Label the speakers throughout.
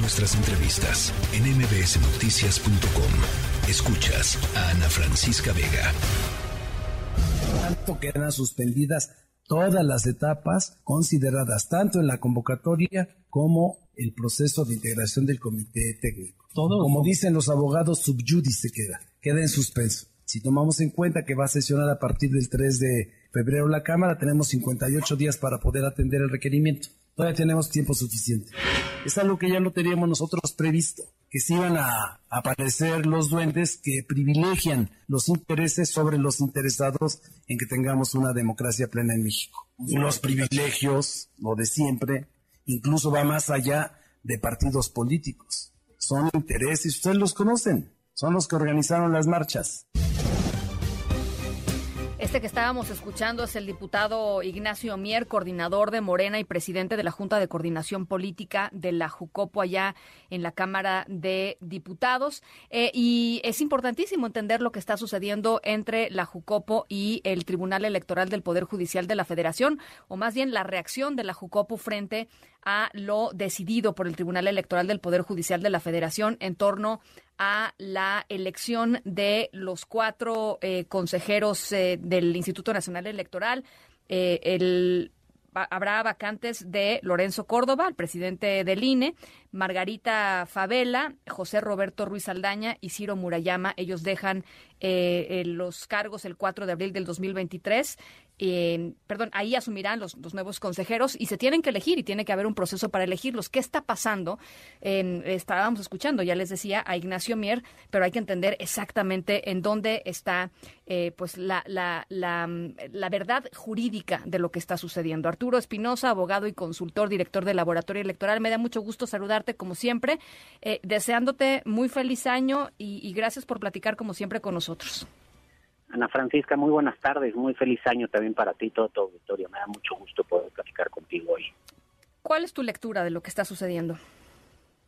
Speaker 1: Nuestras entrevistas en mbsnoticias.com. Escuchas a Ana Francisca Vega.
Speaker 2: Tanto quedan suspendidas todas las etapas consideradas tanto en la convocatoria como el proceso de integración del comité técnico. Todo, como dicen los abogados, subjudice queda, queda en suspenso. Si tomamos en cuenta que va a sesionar a partir del 3 de febrero la Cámara, tenemos 58 días para poder atender el requerimiento. Todavía tenemos tiempo suficiente. Es algo que ya no teníamos nosotros previsto, que se iban a aparecer los duendes que privilegian los intereses sobre los interesados en que tengamos una democracia plena en México. Los privilegios, lo de siempre, incluso va más allá de partidos políticos. Son intereses, ustedes los conocen, son los que organizaron las marchas.
Speaker 3: Este que estábamos escuchando es el diputado Ignacio Mier, coordinador de Morena y presidente de la Junta de Coordinación Política de la Jucopo allá en la Cámara de Diputados. Eh, y es importantísimo entender lo que está sucediendo entre la Jucopo y el Tribunal Electoral del Poder Judicial de la Federación, o más bien la reacción de la Jucopo frente a lo decidido por el Tribunal Electoral del Poder Judicial de la Federación en torno a la elección de los cuatro eh, consejeros eh, del Instituto Nacional Electoral. Eh, el habrá vacantes de Lorenzo Córdoba, el presidente del INE, Margarita Favela, José Roberto Ruiz Aldaña y Ciro Murayama. Ellos dejan los cargos el 4 de abril del 2023 eh, perdón, ahí asumirán los, nuevos consejeros y se tienen que elegir y tiene que haber un proceso para elegirlos. ¿Qué está pasando? estábamos escuchando, ya les decía, a Ignacio Mier, pero hay que entender exactamente en dónde está eh, pues la, la, la, verdad jurídica de lo que está sucediendo. Arturo Espinosa, abogado y consultor, director del Laboratorio Electoral, me da mucho gusto saludarte como siempre, eh, deseándote muy feliz año y, y gracias por platicar como siempre con nosotros.
Speaker 4: Ana Francisca, muy buenas tardes, muy feliz año también para ti todo tu auditorio. Me da mucho gusto poder platicar contigo hoy.
Speaker 3: ¿Cuál es tu lectura de lo que está sucediendo?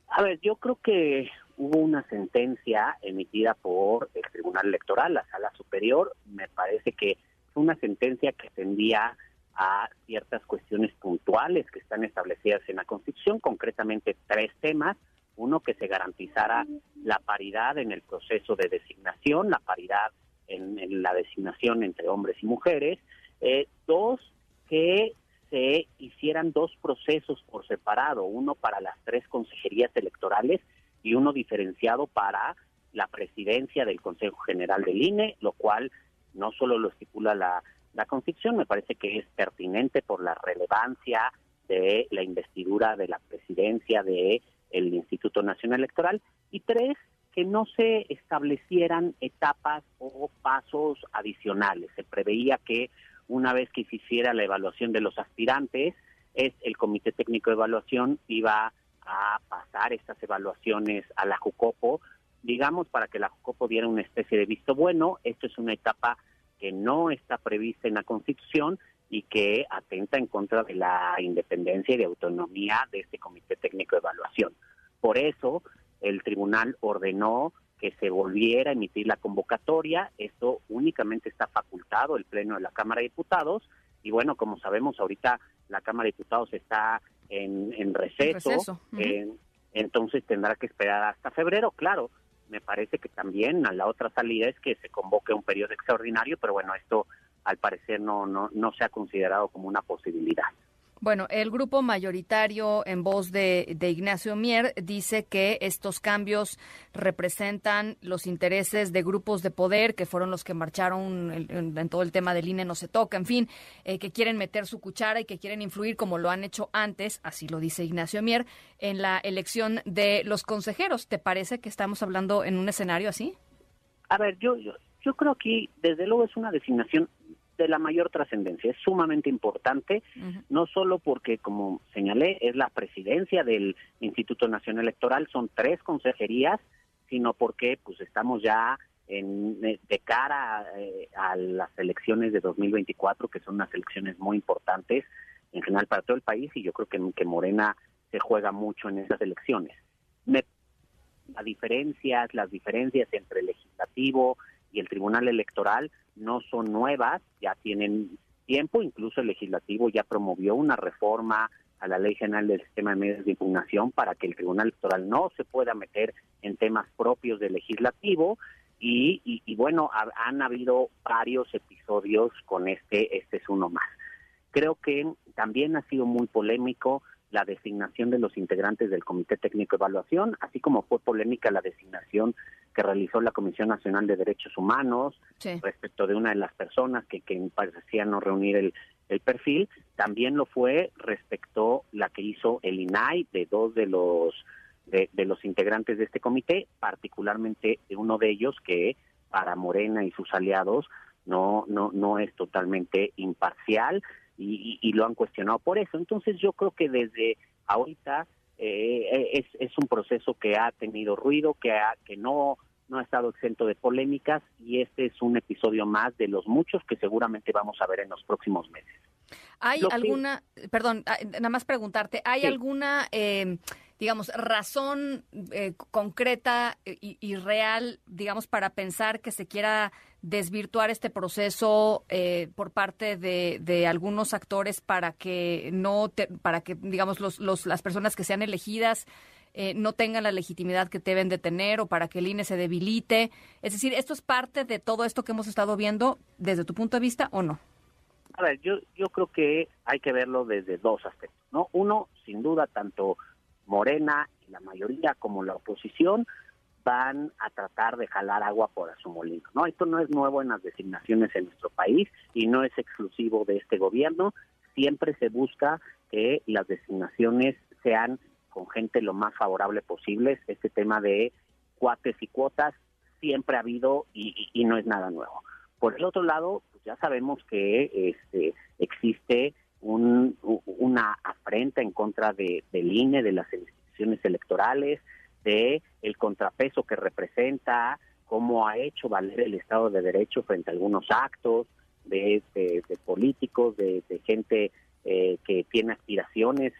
Speaker 4: A ver, yo creo que hubo una sentencia emitida por el Tribunal Electoral, la Sala Superior. Me parece que fue una sentencia que tendía a ciertas cuestiones puntuales que están establecidas en la Constitución, concretamente tres temas. Uno, que se garantizara la paridad en el proceso de designación, la paridad en, la designación entre hombres y mujeres. Eh, dos, que se hicieran dos procesos por separado, uno para las tres consejerías electorales y uno diferenciado para la presidencia del Consejo General del INE, lo cual no solo lo estipula la, la Constitución, me parece que es pertinente por la relevancia de la investidura de la presidencia de el Instituto Nacional Electoral y tres que no se establecieran etapas o pasos adicionales. Se preveía que una vez que se hiciera la evaluación de los aspirantes, es el Comité Técnico de Evaluación iba a pasar estas evaluaciones a la Jucopo, digamos, para que la Jucopo diera una especie de visto bueno. Esto es una etapa que no está prevista en la Constitución y que atenta en contra de la independencia y de autonomía de este Comité Técnico de Evaluación. Por eso, el tribunal ordenó que se volviera a emitir la convocatoria. Esto únicamente está facultado el Pleno de la Cámara de Diputados. Y bueno, como sabemos, ahorita la Cámara de Diputados está en, receso. entonces tendrá que esperar hasta febrero. Claro, me parece que también a la otra salida es que se convoque un periodo extraordinario, pero bueno, esto al parecer no, no, no se ha considerado como una posibilidad.
Speaker 3: Bueno, el grupo mayoritario en voz de, Ignacio Mier dice que estos cambios representan los intereses de grupos de poder que fueron los que marcharon en, todo el tema del INE no se toca, en fin, eh, que quieren meter su cuchara y que quieren influir como lo han hecho antes, así lo dice Ignacio Mier, en la elección de los consejeros. ¿Te parece que estamos hablando en un escenario así?
Speaker 4: A ver, yo, yo, yo creo que desde luego es una designación de la mayor trascendencia. Es sumamente importante, no solo porque, como señalé, es la presidencia del Instituto Nacional Electoral, son tres consejerías, sino porque pues estamos ya en, eh, de cara eh, a las elecciones de 2024, que son unas elecciones muy importantes en general para todo el país, y yo creo que, que Morena se juega mucho en esas elecciones. Me, las diferencias, las diferencias entre legislativo y el Tribunal Electoral no son nuevas, ya tienen tiempo, incluso el legislativo ya promovió una reforma a la Ley General del Sistema de Medios de Impugnación para que el Tribunal Electoral no se pueda meter en temas propios del legislativo y, y, bueno, han habido varios episodios con este, este es uno más. Creo que también ha sido muy polémico la designación de los integrantes del Comité Técnico de Evaluación, así como fue polémica la designación que realizó la Comisión Nacional de Derechos Humanos respecto de una de las personas que, que parecía no reunir el, el perfil, también lo fue respecto la que hizo el INAI de dos de los de, los integrantes de este comité, particularmente de uno de ellos que para Morena y sus aliados no no no es totalmente imparcial y, lo han cuestionado por eso. Entonces yo creo que desde ahorita eh, es, es un proceso que ha tenido ruido, que ha, que no no ha estado exento de polémicas y este es un episodio más de los muchos que seguramente vamos a ver en los próximos meses.
Speaker 3: ¿Hay alguna, perdón, ah, nada más preguntarte, ¿hay alguna, eh, digamos, razón eh, concreta y, real, digamos, para pensar que se quiera desvirtuar este proceso eh, por parte de, algunos actores para que no, para que, digamos, los, los, las personas que sean elegidas eh, no tengan la legitimidad que deben de tener o para que el INE se debilite. Es decir, ¿esto es parte de todo esto que hemos estado viendo desde tu punto de vista o no?
Speaker 4: A ver, yo, yo creo que hay que verlo desde dos aspectos, ¿no? Uno, sin duda, tanto Morena y la mayoría como la oposición van a tratar de jalar agua por su molino, ¿no? Esto no es nuevo en las designaciones en nuestro país y no es exclusivo de este gobierno. Siempre se busca que las designaciones sean con gente lo más favorable posible. Este tema de cuates y cuotas siempre ha habido y, no es nada nuevo. Por el otro lado, pues ya sabemos que este, existe una afrenta en contra de, del INE, de las instituciones electorales, de el contrapeso que representa, cómo ha hecho valer el Estado de Derecho frente a algunos actos de, de políticos, de, gente eh, que tiene aspiraciones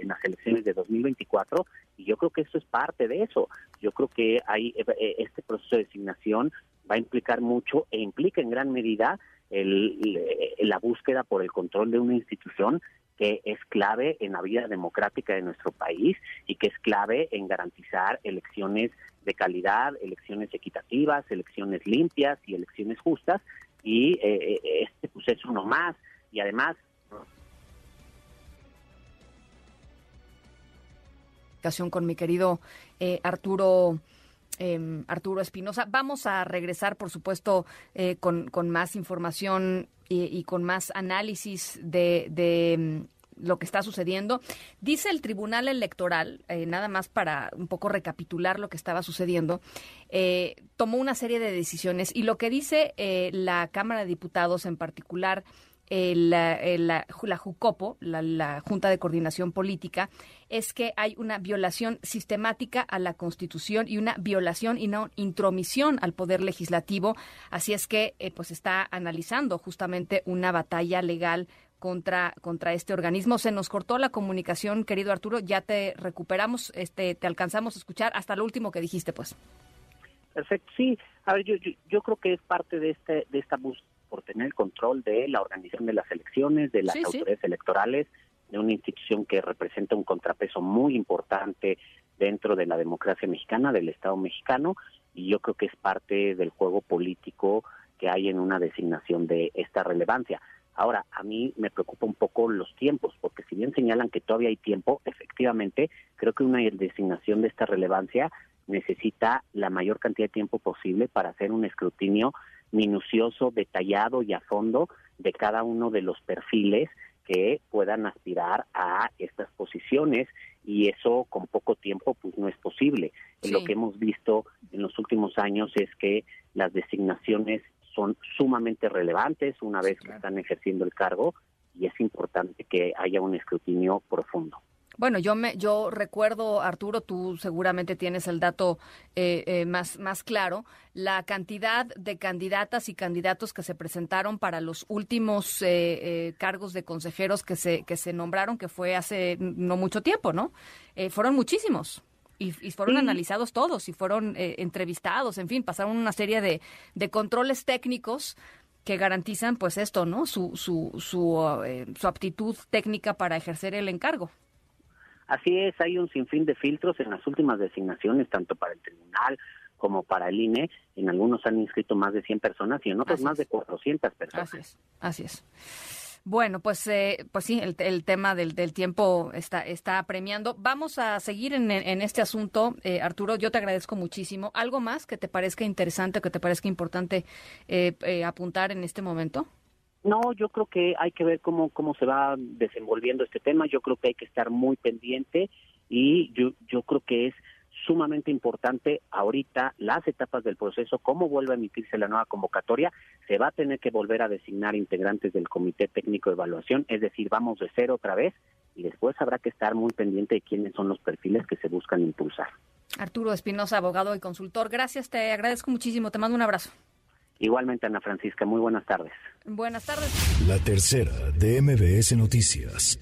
Speaker 4: en las elecciones de 2024 y yo creo que eso es parte de eso. Yo creo que hay eh, este proceso de designación va a implicar mucho e implica en gran medida la búsqueda por el control de una institución que es clave en la vida democrática de nuestro país y que es clave en garantizar elecciones de calidad, elecciones equitativas, elecciones limpias y elecciones justas. Y eh, este pues es uno más. Y además
Speaker 3: con mi querido eh, Arturo. Em, Arturo Espinosa. Vamos a regresar, por supuesto, eh, con, más información y, con más análisis de, em, lo que está sucediendo. Dice el Tribunal Electoral, eh, nada más para un poco recapitular lo que estaba sucediendo, tomó una serie de decisiones y lo que dice la Cámara de Diputados en particular la, la, JUCOPO, la, Junta de Coordinación Política, es que hay una violación sistemática a la Constitución y una violación y no intromisión al Poder Legislativo. Así es que eh, pues está analizando justamente una batalla legal contra, contra este organismo. Se nos cortó la comunicación, querido Arturo, ya te recuperamos, este, te alcanzamos a escuchar hasta lo último que dijiste, pues.
Speaker 4: Perfecto, sí. A ver, yo, yo, creo que es parte de, este, de esta búsqueda por tener el control de la organización de las elecciones, de las autoridades electorales, de una institución que representa un contrapeso muy importante dentro de la democracia mexicana, del Estado mexicano, y yo creo que es parte del juego político que hay en una designación de esta relevancia. Ahora, a mí me preocupa un poco los tiempos, porque si bien señalan que todavía hay tiempo, efectivamente, creo que una designación de esta relevancia necesita la mayor cantidad de tiempo posible para hacer un escrutinio minucioso, detallado y a fondo de cada uno de los perfiles que puedan aspirar a estas posiciones y eso con poco tiempo pues no es posible. Lo que hemos visto en los últimos años es que las designaciones son sumamente relevantes una vez que están ejerciendo el cargo y es importante que haya un escrutinio profundo.
Speaker 3: Bueno, yo me, yo recuerdo, Arturo, tú seguramente tienes el dato eh, eh, más, más claro, la cantidad de candidatas y candidatos que se presentaron para los últimos eh, cargos de consejeros que se, que se nombraron, que fue hace no mucho tiempo, ¿no? fueron muchísimos. Y, fueron analizados todos y fueron entrevistados, en fin, pasaron una serie de, de controles técnicos que garantizan pues esto, ¿no? Su, su, su, eh, su aptitud técnica para ejercer el encargo.
Speaker 4: Así es, hay un sinfín de filtros en las últimas designaciones, tanto para el tribunal como para el INE. En algunos han inscrito más de 100 personas y en otros más de 400 personas.
Speaker 3: Así es, así es. Bueno, pues, eh, pues sí, el, el tema del, del, tiempo está, está premiando. Vamos a seguir en, en este asunto, eh, Arturo. Yo te agradezco muchísimo. ¿Algo más que te parezca interesante, que te parezca importante eh, eh, apuntar en este momento?
Speaker 4: No, yo creo que hay que ver cómo, cómo se va desenvolviendo este tema. Yo creo que hay que estar muy pendiente y yo, yo creo que es sumamente importante ahorita las etapas del proceso, cómo vuelve a emitirse la nueva convocatoria, se va a tener que volver a designar integrantes del Comité Técnico de Evaluación, es decir, vamos de cero otra vez y después habrá que estar muy pendiente de quiénes son los perfiles que se buscan impulsar.
Speaker 3: Arturo Espinosa, abogado y consultor, gracias, te agradezco muchísimo, te mando un abrazo.
Speaker 4: Igualmente, Ana Francisca, muy buenas tardes.
Speaker 3: Buenas tardes.
Speaker 1: La tercera de MBS Noticias.